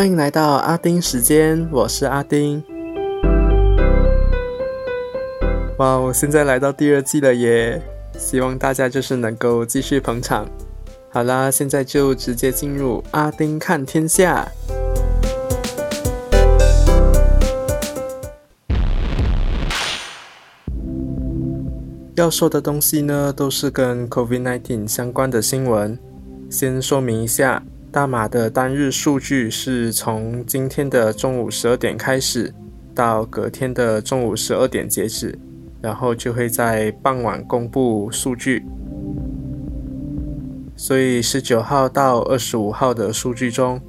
欢迎来到阿丁时间，我是阿丁。哇，我现在来到第二季了耶！希望大家就是能够继续捧场。好啦，现在就直接进入阿丁看天下。要说的东西呢，都是跟 COVID-19 相关的新闻。先说明一下，大马的单日数据是从今天的中午十二点开始，到隔天的中午十二点截止，然后就会在傍晚公布数据。所以十九号到二十五号的数据中，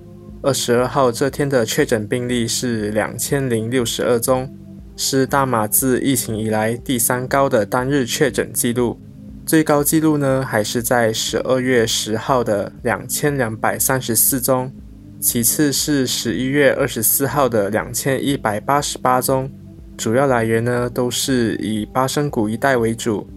二十二号这天的确诊病例是两千零六十二宗。是大马自疫情以来第三高的单日确诊记录，最高纪录呢还是在十二月十号的两千两百三十四宗，其次是十一月二十四号的两千一百八十八宗，主要来源呢都是以巴生谷一带为主。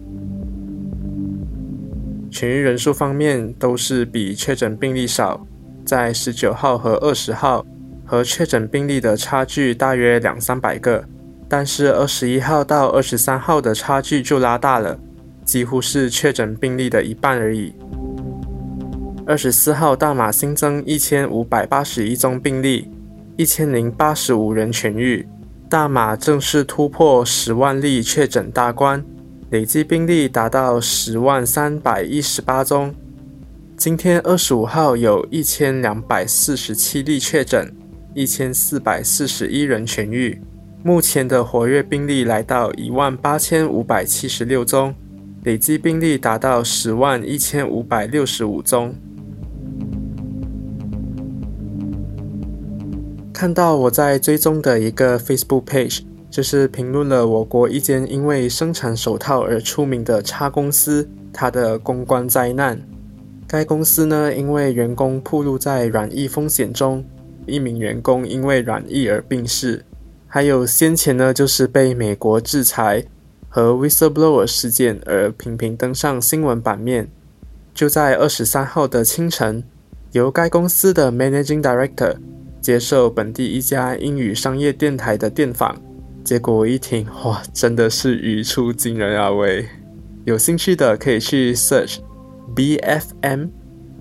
痊愈人数方面都是比确诊病例少，在十九号和二十号，和确诊病例的差距大约两三百个。但是二十一号到二十三号的差距就拉大了，几乎是确诊病例的一半而已。二十四号大马新增一千五百八十一宗病例，一千零八十五人痊愈，大马正式突破十万例确诊大关，累计病例达到十万三百一十八宗。今天二十五号有一千两百四十七例确诊，一千四百四十一人痊愈。目前的活跃病例来到一万八千五百七十六宗，累计病例达到十万一千五百六十五宗。看到我在追踪的一个 Facebook page，就是评论了我国一间因为生产手套而出名的叉公司，它的公关灾难。该公司呢，因为员工暴露在染疫风险中，一名员工因为染疫而病逝。还有先前呢，就是被美国制裁和 whistleblower 事件而频频登上新闻版面。就在二十三号的清晨，由该公司的 managing director 接受本地一家英语商业电台的电访，结果我一听，哇，真的是语出惊人啊！喂，有兴趣的可以去 search BFM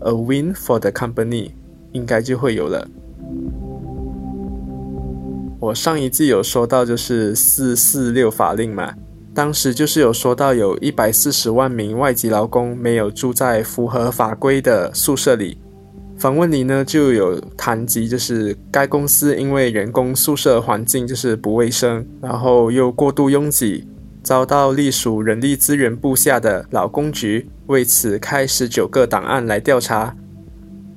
a win for the company，应该就会有了。我上一季有说到，就是四四六法令嘛，当时就是有说到，有一百四十万名外籍劳工没有住在符合法规的宿舍里。访问里呢就有谈及，就是该公司因为员工宿舍环境就是不卫生，然后又过度拥挤，遭到隶属人力资源部下的劳工局为此开十九个档案来调查。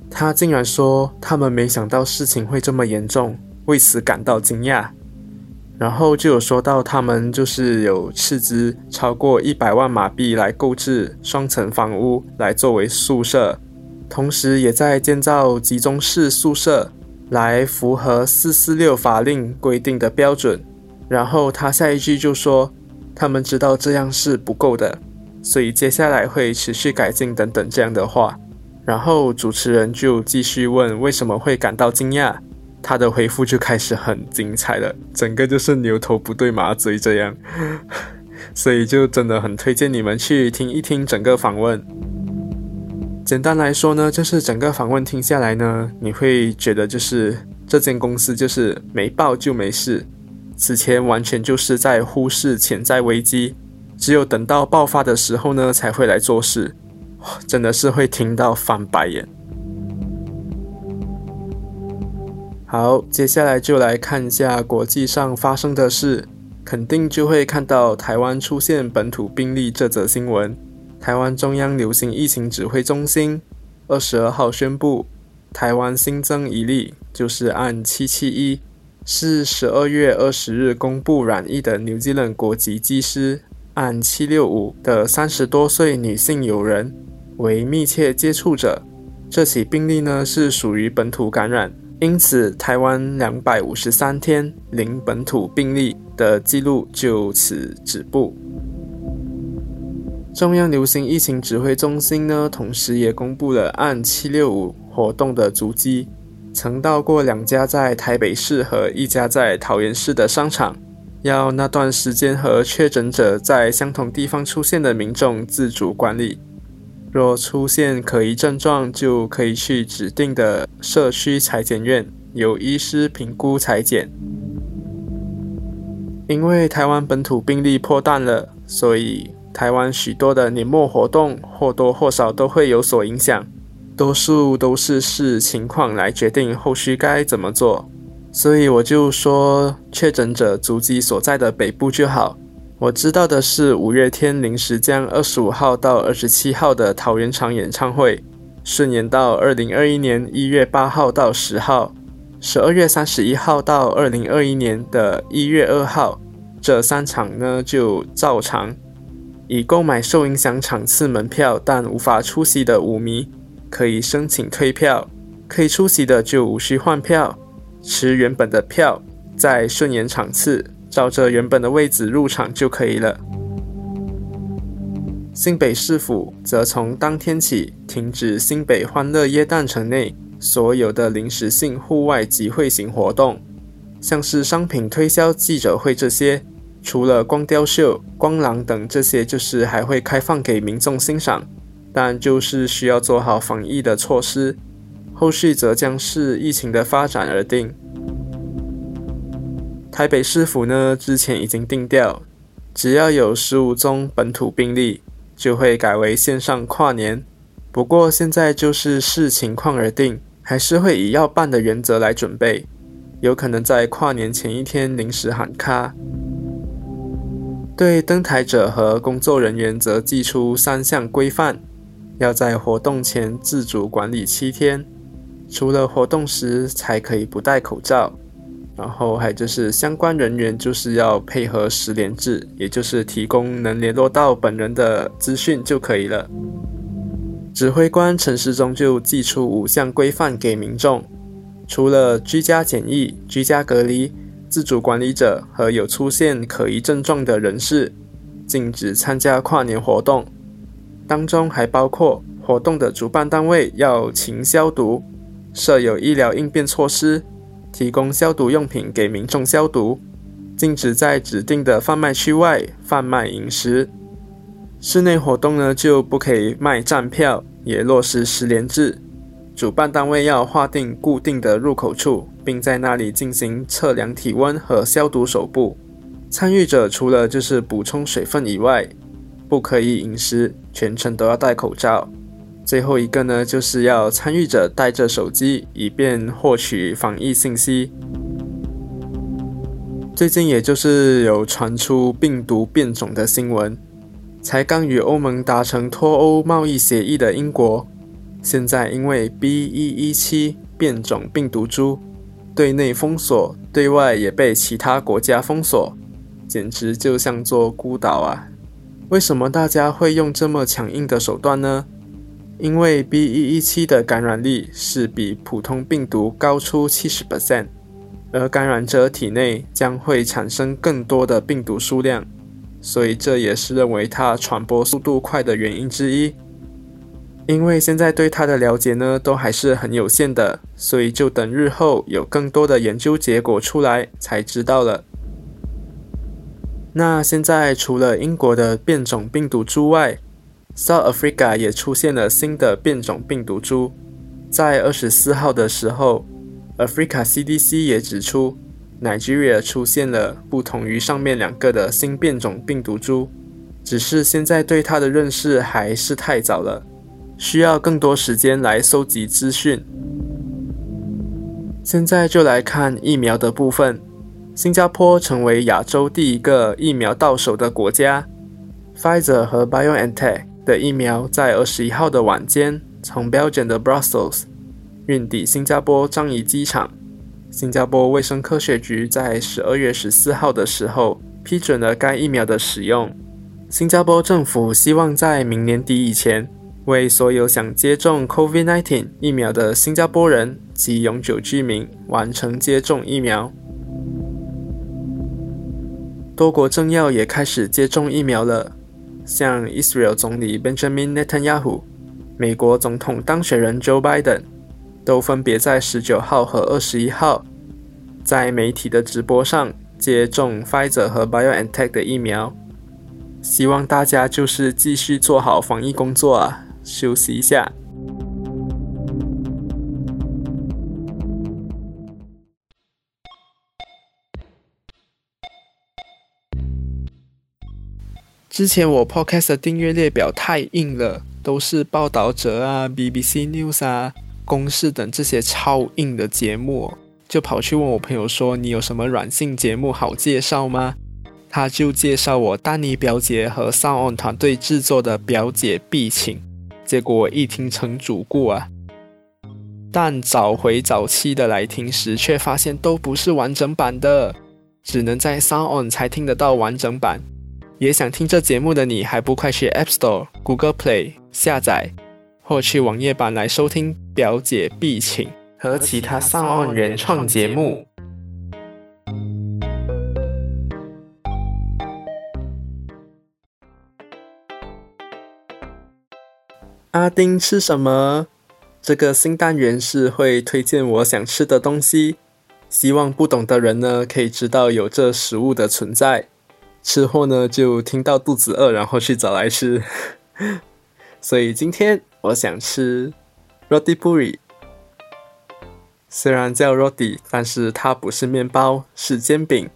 他竟然说，他们没想到事情会这么严重。为此感到惊讶，然后就有说到他们就是有斥资超过一百万马币来购置双层房屋来作为宿舍，同时也在建造集中式宿舍来符合四四六法令规定的标准。然后他下一句就说他们知道这样是不够的，所以接下来会持续改进等等这样的话。然后主持人就继续问为什么会感到惊讶。他的回复就开始很精彩了，整个就是牛头不对马嘴这样，所以就真的很推荐你们去听一听整个访问。简单来说呢，就是整个访问听下来呢，你会觉得就是这间公司就是没爆就没事，此前完全就是在忽视潜在危机，只有等到爆发的时候呢才会来做事，真的是会听到翻白眼。好，接下来就来看一下国际上发生的事，肯定就会看到台湾出现本土病例这则新闻。台湾中央流行疫情指挥中心二十二号宣布，台湾新增一例，就是按七七一，是十二月二十日公布染疫的 New Zealand 国籍机师，按七六五的三十多岁女性友人为密切接触者。这起病例呢是属于本土感染。因此，台湾两百五十三天零本土病例的记录就此止步。中央流行疫情指挥中心呢，同时也公布了按七六五活动的足迹，曾到过两家在台北市和一家在桃园市的商场，要那段时间和确诊者在相同地方出现的民众自主管理。若出现可疑症状，就可以去指定的社区裁剪院，由医师评估裁剪。因为台湾本土病例破蛋了，所以台湾许多的年末活动或多或少都会有所影响，多数都是视情况来决定后续该怎么做。所以我就说，确诊者足迹所在的北部就好。我知道的是，五月天临时将二十五号到二十七号的桃园场演唱会顺延到二零二一年一月八号到十号，十二月三十一号到二零二一年的一月二号，这三场呢就照常。已购买受影响场次门票但无法出席的舞迷，可以申请退票；可以出席的就无需换票，持原本的票，在顺延场次。照着原本的位置入场就可以了。新北市府则从当天起停止新北欢乐耶诞城内所有的临时性户外集会型活动，像是商品推销、记者会这些，除了光雕秀、光廊等这些，就是还会开放给民众欣赏，但就是需要做好防疫的措施。后续则将视疫情的发展而定。台北市府呢，之前已经定调，只要有十五宗本土病例，就会改为线上跨年。不过现在就是视情况而定，还是会以要办的原则来准备，有可能在跨年前一天临时喊卡。对登台者和工作人员则寄出三项规范，要在活动前自主管理七天，除了活动时才可以不戴口罩。然后还就是相关人员就是要配合十连制，也就是提供能联络到本人的资讯就可以了。指挥官陈时中就寄出五项规范给民众，除了居家检疫、居家隔离、自主管理者和有出现可疑症状的人士，禁止参加跨年活动。当中还包括活动的主办单位要勤消毒，设有医疗应变措施。提供消毒用品给民众消毒，禁止在指定的贩卖区外贩卖饮食。室内活动呢就不可以卖站票，也落实十连制。主办单位要划定固定的入口处，并在那里进行测量体温和消毒手部。参与者除了就是补充水分以外，不可以饮食，全程都要戴口罩。最后一个呢，就是要参与者带着手机，以便获取防疫信息。最近也就是有传出病毒变种的新闻，才刚与欧盟达成脱欧贸易协议的英国，现在因为 B.1.1.7 变种病毒株，对内封锁，对外也被其他国家封锁，简直就像座孤岛啊！为什么大家会用这么强硬的手段呢？因为 B.1.1.7 的感染力是比普通病毒高出七十 percent，而感染者体内将会产生更多的病毒数量，所以这也是认为它传播速度快的原因之一。因为现在对它的了解呢都还是很有限的，所以就等日后有更多的研究结果出来才知道了。那现在除了英国的变种病毒株外，South Africa 也出现了新的变种病毒株，在二十四号的时候，Africa CDC 也指出，Nigeria 出现了不同于上面两个的新变种病毒株，只是现在对它的认识还是太早了，需要更多时间来收集资讯。现在就来看疫苗的部分，新加坡成为亚洲第一个疫苗到手的国家，Pfizer 和 BioNTech。的疫苗在二十一号的晚间从 Belgium 的 Brussels 运抵新加坡樟宜机场。新加坡卫生科学局在十二月十四号的时候批准了该疫苗的使用。新加坡政府希望在明年底以前，为所有想接种 COVID-19 疫苗的新加坡人及永久居民完成接种疫苗。多国政要也开始接种疫苗了。像 Israel 总理 Benjamin Netanyahu、美国总统当选人 Joe Biden、都分别在十九号和二十一号在媒体的直播上接种 Pfizer 和 BioNTech 的疫苗。希望大家就是继续做好防疫工作啊，休息一下。之前我 Podcast 的订阅列表太硬了，都是报道者啊、BBC News 啊、公视等这些超硬的节目，就跑去问我朋友说：“你有什么软性节目好介绍吗？”他就介绍我丹尼表姐和 Sound On 团队制作的《表姐必请》，结果我一听成主顾啊，但找回早期的来听时，却发现都不是完整版的，只能在 Sound On 才听得到完整版。也想听这节目的你，还不快去 App Store、Google Play 下载，或去网页版来收听《表姐必请》和其他上岸原创节目。阿丁吃什么？这个新单元是会推荐我想吃的东西，希望不懂的人呢可以知道有这食物的存在。吃货呢，就听到肚子饿，然后去找来吃。所以今天我想吃 roti puri，虽然叫 roti，但是它不是面包，是煎饼。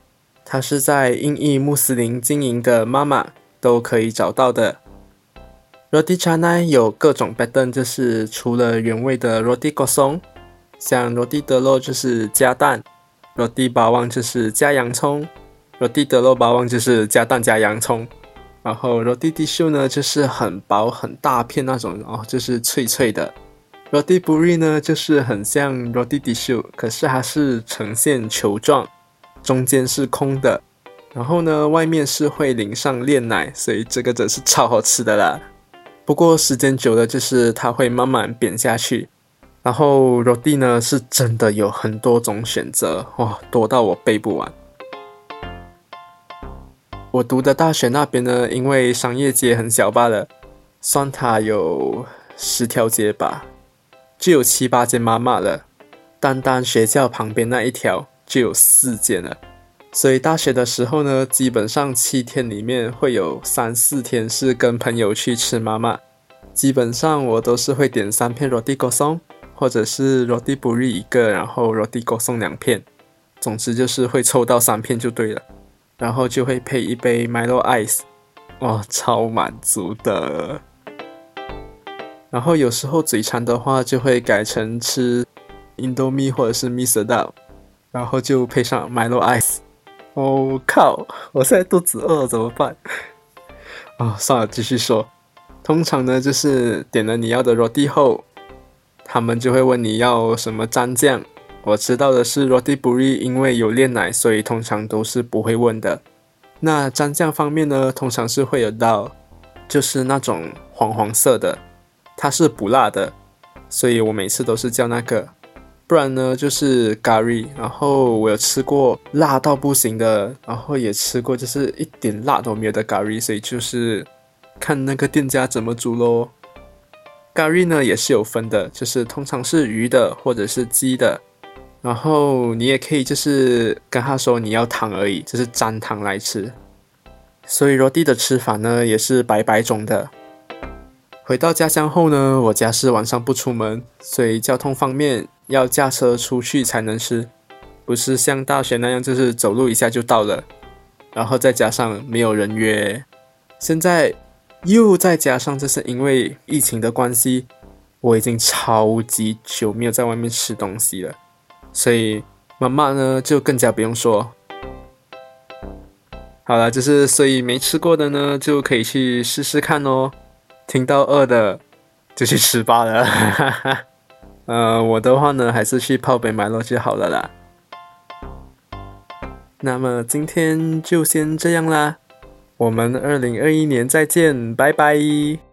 它是在印裔穆斯林经营的妈妈都可以找到的。roti canai 有各种 pattern，就是除了原味的 roti gosong，像 roti d e l o 就是加蛋，roti bawang 就是加洋葱。罗蒂德罗巴旺就是加蛋加洋葱，然后罗蒂蒂秀呢就是很薄很大片那种哦，就是脆脆的。罗蒂布瑞呢就是很像罗蒂蒂秀，可是它是呈现球状，中间是空的，然后呢外面是会淋上炼奶，所以这个真是超好吃的啦。不过时间久了就是它会慢慢扁下去。然后罗蒂呢是真的有很多种选择哇，多到我背不完。我读的大学那边呢，因为商业街很小罢了，算它有十条街吧，就有七八间妈妈了。单单学校旁边那一条就有四间了，所以大学的时候呢，基本上七天里面会有三四天是跟朋友去吃妈妈。基本上我都是会点三片 roti g o s o n 或者是 roti buri 一个，然后 roti g o s o n 两片，总之就是会凑到三片就对了。然后就会配一杯 Milo Ice，哇，超满足的。然后有时候嘴馋的话，就会改成吃 Indomie 或者是 Miso Dal，然后就配上 Milo Ice。哦靠，我现在肚子饿怎么办？哦，算了，继续说。通常呢，就是点了你要的 roti 后，他们就会问你要什么蘸酱。我知道的是，roti buri 因为有炼奶，所以通常都是不会问的。那蘸酱方面呢，通常是会有到，就是那种黄黄色的，它是不辣的，所以我每次都是叫那个。不然呢，就是 gari，然后我有吃过辣到不行的，然后也吃过就是一点辣都没有的 gari，所以就是看那个店家怎么煮咯。gari 呢也是有分的，就是通常是鱼的或者是鸡的。然后你也可以就是跟他说你要糖而已，就是沾糖来吃。所以罗蒂的吃法呢也是白白种的。回到家乡后呢，我家是晚上不出门，所以交通方面要驾车出去才能吃，不是像大学那样就是走路一下就到了。然后再加上没有人约，现在又再加上这是因为疫情的关系，我已经超级久没有在外面吃东西了。所以妈妈呢就更加不用说。好了，就是所以没吃过的呢就可以去试试看哦。听到饿的就去吃罢了。呃，我的话呢还是去泡杯麦乐就好了啦。那么今天就先这样啦，我们二零二一年再见，拜拜。